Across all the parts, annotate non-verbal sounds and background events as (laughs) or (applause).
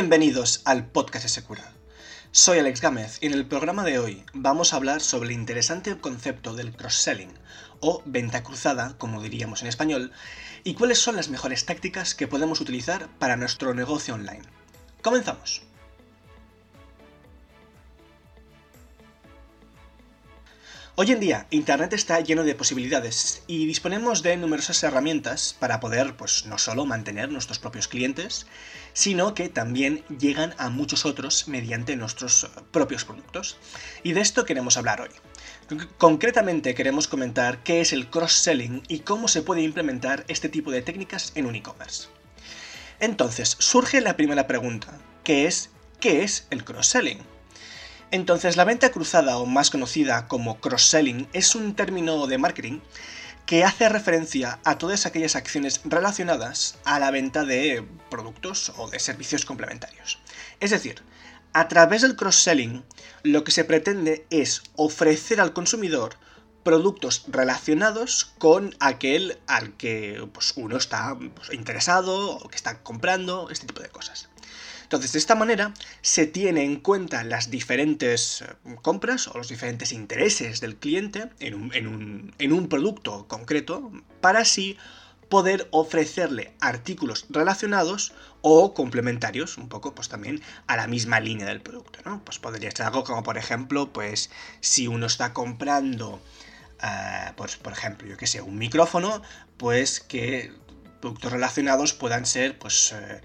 Bienvenidos al podcast de Secura. Soy Alex Gámez y en el programa de hoy vamos a hablar sobre el interesante concepto del cross-selling o venta cruzada, como diríamos en español, y cuáles son las mejores tácticas que podemos utilizar para nuestro negocio online. Comenzamos. Hoy en día, Internet está lleno de posibilidades y disponemos de numerosas herramientas para poder, pues, no solo mantener nuestros propios clientes, sino que también llegan a muchos otros mediante nuestros eh, propios productos. Y de esto queremos hablar hoy. Concretamente queremos comentar qué es el cross-selling y cómo se puede implementar este tipo de técnicas en un e-commerce. Entonces, surge la primera pregunta, que es ¿qué es el cross-selling? Entonces, la venta cruzada, o más conocida como cross-selling, es un término de marketing que hace referencia a todas aquellas acciones relacionadas a la venta de productos o de servicios complementarios. Es decir, a través del cross-selling, lo que se pretende es ofrecer al consumidor productos relacionados con aquel al que pues, uno está pues, interesado o que está comprando, este tipo de cosas. Entonces, de esta manera se tiene en cuenta las diferentes eh, compras o los diferentes intereses del cliente en un, producto concreto para así poder ofrecerle artículos relacionados o complementarios, un poco pues también a la misma línea del producto, ¿no? Pues podría ser algo como por ejemplo, pues si uno está comprando, eh, pues por ejemplo, yo que sé, un micrófono, pues que productos relacionados puedan ser pues eh,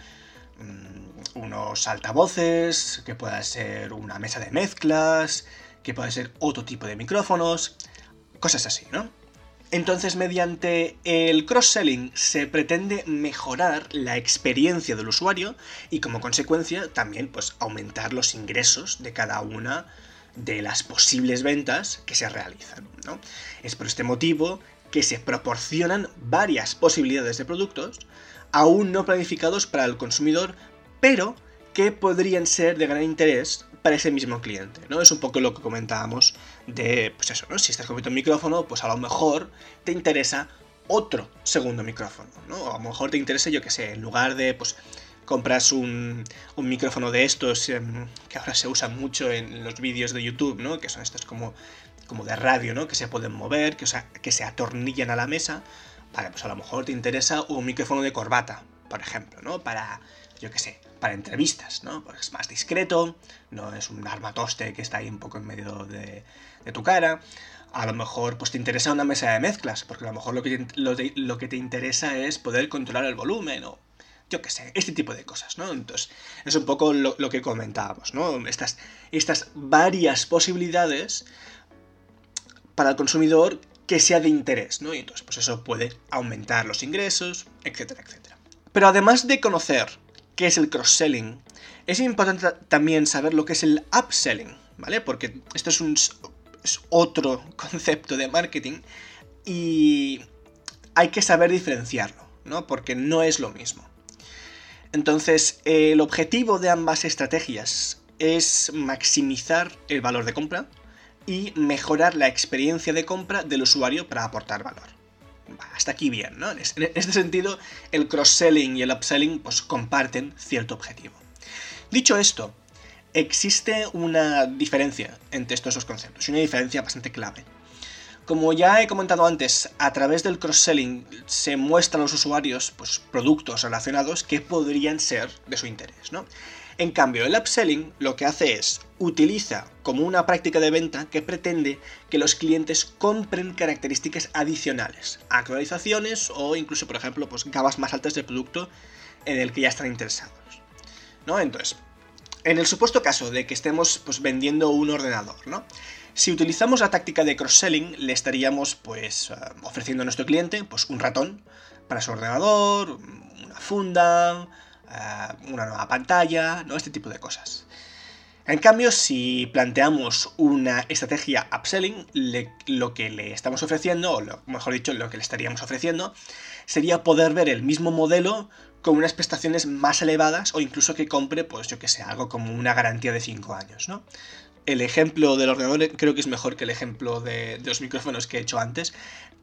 Mm, unos altavoces, que pueda ser una mesa de mezclas, que pueda ser otro tipo de micrófonos, cosas así, ¿no? Entonces, mediante el cross-selling se pretende mejorar la experiencia del usuario y como consecuencia también pues, aumentar los ingresos de cada una de las posibles ventas que se realizan. ¿no? Es por este motivo que se proporcionan varias posibilidades de productos aún no planificados para el consumidor, pero que podrían ser de gran interés para ese mismo cliente, ¿no? Es un poco lo que comentábamos de, pues eso, ¿no? Si estás comprando un micrófono, pues a lo mejor te interesa otro segundo micrófono, ¿no? A lo mejor te interesa, yo que sé, en lugar de, pues, compras un, un micrófono de estos em, que ahora se usan mucho en los vídeos de YouTube, ¿no? Que son estos como, como de radio, ¿no? Que se pueden mover, que, o que se atornillan a la mesa, Vale, pues a lo mejor te interesa un micrófono de corbata, por ejemplo, ¿no? Para, yo qué sé, para entrevistas, ¿no? Porque es más discreto, no es un armatoste que está ahí un poco en medio de, tu cara. A lo mejor pues te interesa una mesa de mezclas, porque a lo mejor lo que te, lo, que te interesa es poder controlar el volumen o yo qué sé, este tipo de cosas, ¿no? Entonces, es un poco lo, que comentábamos, ¿no? Estas, estas varias posibilidades para el consumidor que sea de interés, ¿no? Y entonces, pues eso puede aumentar los ingresos, etcétera, etcétera. Pero además de conocer qué es el cross-selling, es importante también saber lo que es el upselling, ¿vale? Porque esto es, un, otro (laughs) concepto de marketing y hay que saber diferenciarlo, ¿no? Porque no es lo mismo. Entonces, el objetivo de ambas estrategias es maximizar el valor de compra, y mejorar la experiencia de compra del usuario para aportar valor. Hasta aquí bien, ¿no? En este sentido, el cross-selling y el upselling pues, comparten cierto objetivo. Dicho esto, existe una diferencia entre estos dos conceptos, una diferencia bastante clave. Como ya he comentado antes, a través del cross-selling se muestran a los usuarios pues, productos relacionados que podrían ser de su interés, ¿no? En cambio, el upselling lo que hace es utiliza como una práctica de venta que pretende que los clientes compren características adicionales, actualizaciones o incluso, por ejemplo, pues gamas más altas de producto en el que ya están interesados. ¿No? Entonces, en el supuesto caso de que estemos pues, vendiendo un ordenador, ¿no? Si utilizamos la táctica de cross-selling, le estaríamos pues eh, ofreciendo a nuestro cliente pues, un ratón para su ordenador, una funda, eh, una nueva pantalla, ¿no? Este tipo de cosas. En cambio, si planteamos una estrategia upselling, lo que le estamos ofreciendo, o mejor dicho, lo que le estaríamos ofreciendo, sería poder ver el mismo modelo con unas prestaciones más elevadas o incluso que compre, pues yo que sé, algo como una garantía de 5 años, ¿no? El ejemplo del ordenador creo que es mejor que el ejemplo de, los micrófonos que he hecho antes,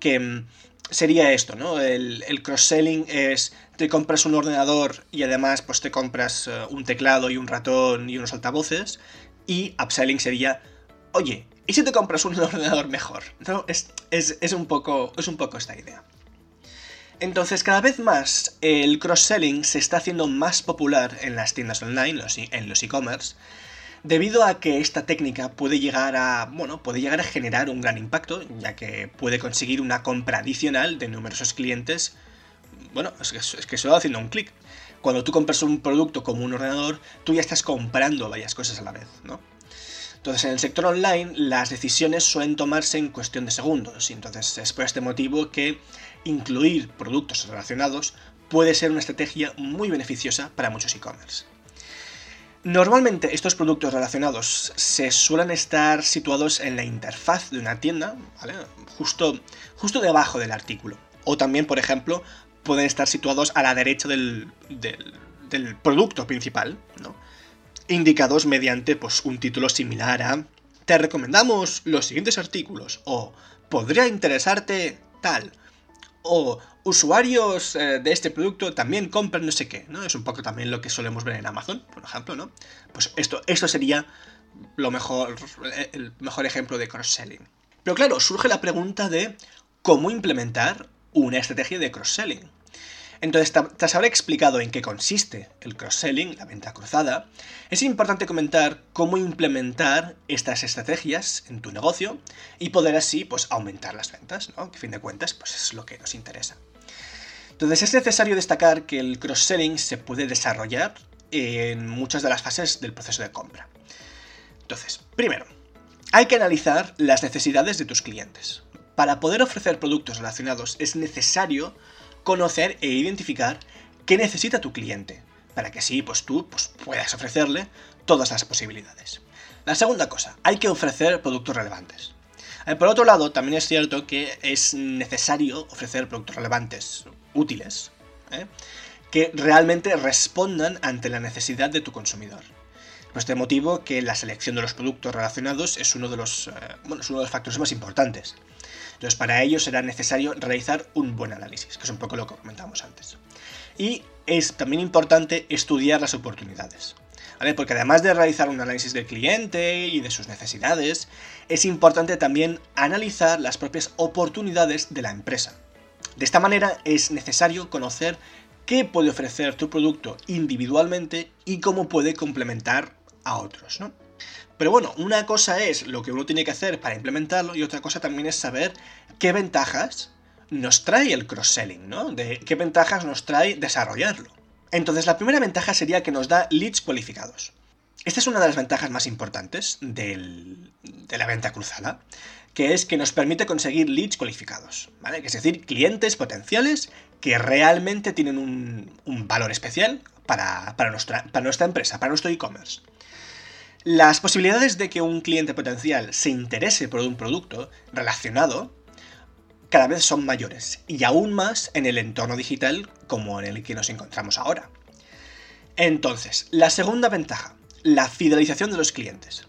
que mm, sería esto, ¿no? El, cross-selling es, te compras un ordenador y además pues te compras eh, un teclado y un ratón y unos altavoces, y upselling sería, oye, ¿y si te compras un (laughs) ordenador mejor? ¿No? Es, es, un, poco, es un poco esta idea. Entonces, cada vez más el cross-selling se está haciendo más popular en las tiendas online, en los e-commerce, debido a que esta técnica puede llegar a, bueno, puede llegar a generar un gran impacto, ya que puede conseguir una compra adicional de numerosos clientes. Bueno, es que, es que solo haciendo un clic. Cuando tú compras un producto como un ordenador, tú ya estás comprando varias cosas a la vez, ¿no? Entonces, en el sector online, las decisiones suelen tomarse en cuestión de segundos, y entonces es por este motivo que incluir productos relacionados puede ser una estrategia muy beneficiosa para muchos e-commerce. Normalmente estos productos relacionados se suelen estar situados en la interfaz de una tienda, ¿vale? Justo, justo debajo del artículo. O también, por ejemplo, pueden estar situados a la derecha del, del, producto principal, ¿no? Indicados mediante pues, un título similar a Te recomendamos los siguientes artículos o Podría interesarte tal o usuarios eh, de este producto también compran no sé qué, ¿no? Es un poco también lo que solemos ver en Amazon, por ejemplo, ¿no? Pues esto, esto sería lo mejor, el mejor ejemplo de cross-selling. Pero claro, surge la pregunta de cómo implementar una estrategia de cross-selling. Entonces, tras haber explicado en qué consiste el cross-selling, la venta cruzada, es importante comentar cómo implementar estas estrategias en tu negocio y poder así pues, aumentar las ventas, ¿no? Que a fin de cuentas pues, es lo que nos interesa. Entonces, es necesario destacar que el cross-selling se puede desarrollar en muchas de las fases del proceso de compra. Entonces, primero, hay que analizar las necesidades de tus clientes. Para poder ofrecer productos relacionados es necesario conocer e identificar qué necesita tu cliente, para que así pues tú pues, puedas ofrecerle todas las posibilidades. La segunda cosa, hay que ofrecer productos relevantes. Eh, por otro lado, también es cierto que es necesario ofrecer productos relevantes, útiles, ¿eh? que realmente respondan ante la necesidad de tu consumidor. Por este motivo que la selección de los productos relacionados es uno de los, eh, bueno, es uno de los factores más importantes. Entonces, para ello será necesario realizar un buen análisis, que es un poco lo que comentamos antes. Y es también importante estudiar las oportunidades. ¿vale? Porque además de realizar un análisis del cliente y de sus necesidades, es importante también analizar las propias oportunidades de la empresa. De esta manera es necesario conocer qué puede ofrecer tu producto individualmente y cómo puede complementar a otros, ¿no? Pero bueno, una cosa es lo que uno tiene que hacer para implementarlo y otra cosa también es saber qué ventajas nos trae el cross-selling, ¿no? De qué ventajas nos trae desarrollarlo. Entonces, la primera ventaja sería que nos da leads cualificados. Esta es una de las ventajas más importantes de la venta cruzada, que es que nos permite conseguir leads cualificados, ¿vale? Es decir, clientes potenciales que realmente tienen un, valor especial para, nuestra, para nuestra empresa, para nuestro e-commerce. Las posibilidades de que un cliente potencial se interese por un producto relacionado cada vez son mayores, y aún más en el entorno digital como en el que nos encontramos ahora. Entonces, la segunda ventaja, la fidelización de los clientes.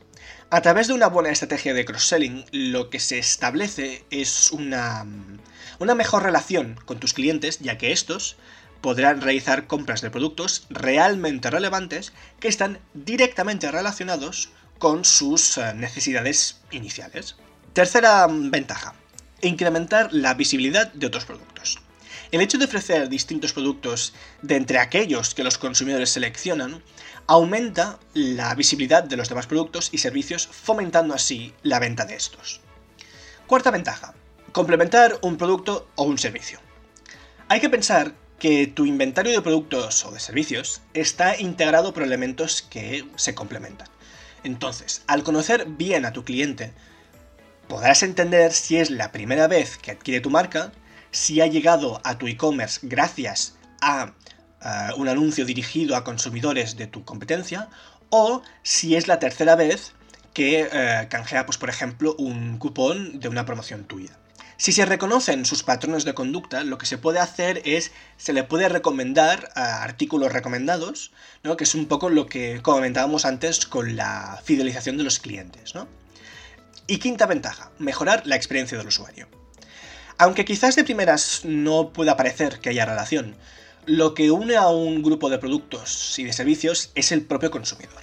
A través de una buena estrategia de cross-selling, lo que se establece es una, una mejor relación con tus clientes, ya que estos podrán realizar compras de productos realmente relevantes que están directamente relacionados con sus eh, necesidades iniciales. Tercera mm, ventaja, incrementar la visibilidad de otros productos. El hecho de ofrecer distintos productos de entre aquellos que los consumidores seleccionan aumenta la visibilidad de los demás productos y servicios, fomentando así la venta de estos. Cuarta ventaja, complementar un producto o un servicio. Hay que pensar que tu inventario de productos o de servicios está integrado por elementos que se complementan. Entonces, al conocer bien a tu cliente, podrás entender si es la primera vez que adquiere tu marca, si ha llegado a tu e-commerce gracias a un anuncio dirigido a consumidores de tu competencia, o si es la tercera vez que eh, canjea, pues, por ejemplo, un cupón de una promoción tuya. Si se reconocen sus patrones de conducta, lo que se puede hacer es, se le puede recomendar a artículos recomendados, ¿no? que es un poco lo que comentábamos antes con la fidelización de los clientes. ¿no? Y quinta ventaja, mejorar la experiencia del usuario. Aunque quizás de primeras no pueda parecer que haya relación, lo que une a un grupo de productos y de servicios es el propio consumidor.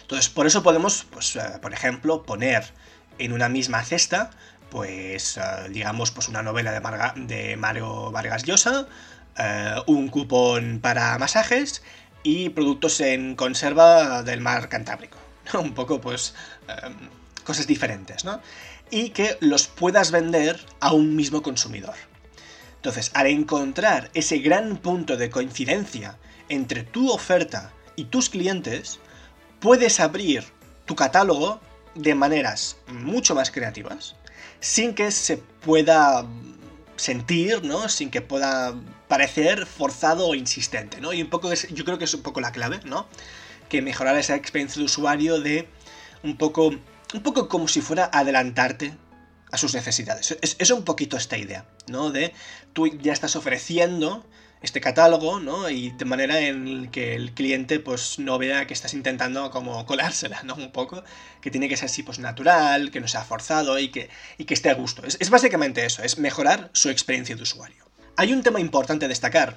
Entonces, por eso podemos, pues, eh, por ejemplo, poner en una misma cesta, pues, eh, digamos, pues una novela de, Mario Vargas Llosa, eh, un cupón para masajes y productos en conserva del mar Cantábrico. Un poco, pues, cosas diferentes, ¿no? Y que los puedas vender a un mismo consumidor. Entonces, al encontrar ese gran punto de coincidencia entre tu oferta y tus clientes, puedes abrir tu catálogo de maneras mucho más creativas, sin que se pueda sentir, ¿no? Sin que pueda parecer forzado o insistente, ¿no? Y un poco yo creo que es un poco la clave, ¿no? Que mejorar esa experiencia de usuario de un poco, un poco como si fuera adelantarte a sus necesidades. Es, un poquito esta idea, ¿no? De tú ya estás ofreciendo este catálogo, ¿no? Y de manera en que el cliente pues no vea que estás intentando como colársela, ¿no? Un poco, que tiene que ser así pues natural, que no sea forzado y que, y que esté a gusto. Es, es básicamente eso, es mejorar su experiencia de usuario. Hay un tema importante a destacar,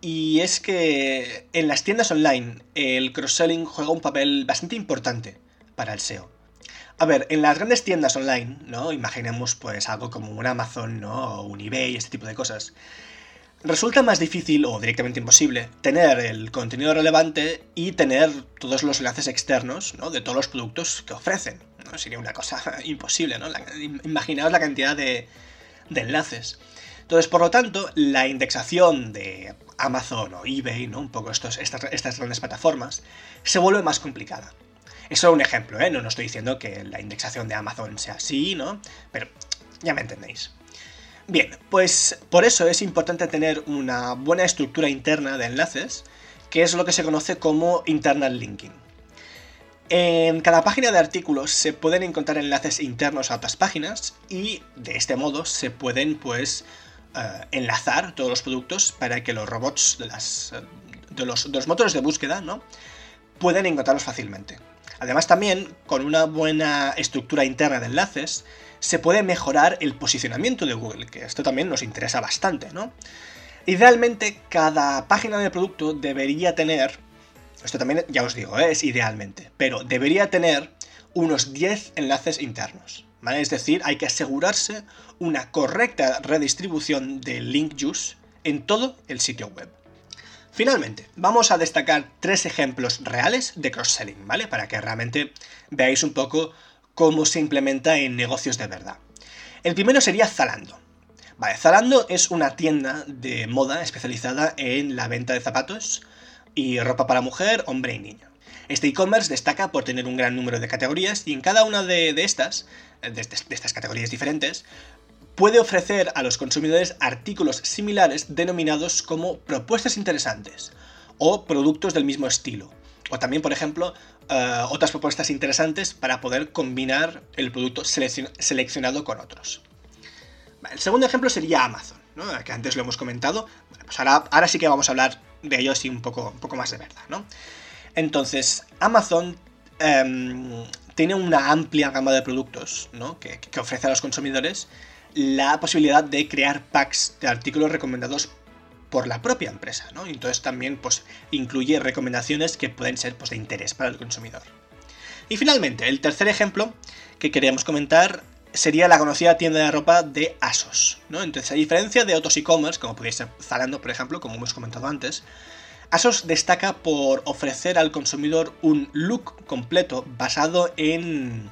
y es que en las tiendas online el cross-selling juega un papel bastante importante para el SEO. A ver, en las grandes tiendas online, ¿no? Imaginemos pues algo como un Amazon, ¿no? O un eBay, este tipo de cosas. Resulta más difícil o directamente imposible tener el contenido relevante y tener todos los enlaces externos, ¿no? De todos los productos que ofrecen. ¿no? Sería una cosa (laughs) imposible, ¿no? imaginaos la cantidad de, enlaces. Entonces, por lo tanto, la indexación de Amazon o eBay, ¿no? Un poco estos, estas, estas grandes plataformas, se vuelve más complicada. Es solo un ejemplo, ¿eh? No, no estoy diciendo que la indexación de Amazon sea así, ¿no? Pero ya me entendéis. Bien, pues por eso es importante tener una buena estructura interna de enlaces, que es lo que se conoce como internal linking. En cada página de artículos se pueden encontrar enlaces internos a otras páginas y de este modo se pueden pues eh, enlazar todos los productos para que los robots de, las, de, los, de motores de búsqueda ¿no? puedan encontrarlos fácilmente. Además también, con una buena estructura interna de enlaces, se puede mejorar el posicionamiento de Google, que esto también nos interesa bastante, ¿no? Idealmente, cada página de producto debería tener, esto también ya os digo, ¿eh? es idealmente, pero debería tener unos 10 enlaces internos, ¿vale? Es decir, hay que asegurarse una correcta redistribución de link juice en todo el sitio web. Finalmente, vamos a destacar tres ejemplos reales de cross-selling, ¿vale? Para que realmente veáis un poco cómo se implementa en negocios de verdad. El primero sería Zalando. Vale, Zalando es una tienda de moda especializada en la venta de zapatos y ropa para mujer, hombre y niño. Este e-commerce destaca por tener un gran número de categorías y en cada una de, estas, de, estas categorías diferentes, puede ofrecer a los consumidores artículos similares denominados como propuestas interesantes o productos del mismo estilo. O también, por ejemplo, eh, otras propuestas interesantes para poder combinar el producto seleccionado con otros. El segundo ejemplo sería Amazon, que antes lo hemos comentado. Pues ahora, ahora, sí que vamos a hablar de ello así un poco, un poco más de verdad. ¿no? Entonces, Amazon em, tiene una amplia gama de productos que, que ofrece a los consumidores la posibilidad de crear packs de artículos recomendados por la propia empresa, ¿no? Entonces también pues, incluye recomendaciones que pueden ser pues, de interés para el consumidor. Y finalmente, el tercer ejemplo que queríamos comentar sería la conocida tienda de ropa de ASOS, ¿no? Entonces, a diferencia de otros e-commerce, como podéis ser Zalando, por ejemplo, como hemos comentado antes, ASOS destaca por ofrecer al consumidor un look completo basado en,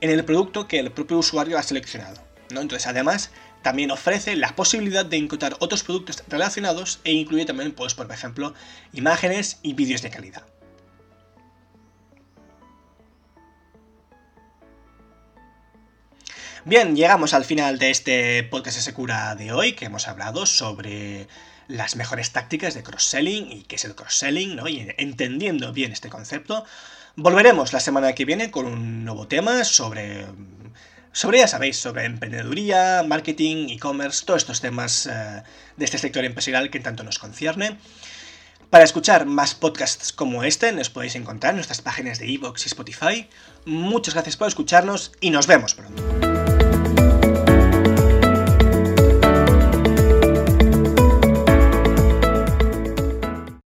en el producto que el propio usuario ha seleccionado. Entonces, además, también ofrece la posibilidad de encontrar otros productos relacionados e incluye también, pues, por ejemplo, imágenes y vídeos de calidad. Bien, llegamos al final de este podcast de Secura de hoy, que hemos hablado sobre las mejores tácticas de cross-selling y qué es el cross-selling, ¿no? Y entendiendo bien este concepto, volveremos la semana que viene con un nuevo tema sobre sobre, ya sabéis, sobre emprendeduría, marketing, e-commerce, todos estos temas eh, de este sector empresarial que tanto nos concierne. Para escuchar más podcasts como este, nos podéis encontrar en nuestras páginas de iVoox y Spotify. Muchas gracias por escucharnos y nos vemos pronto.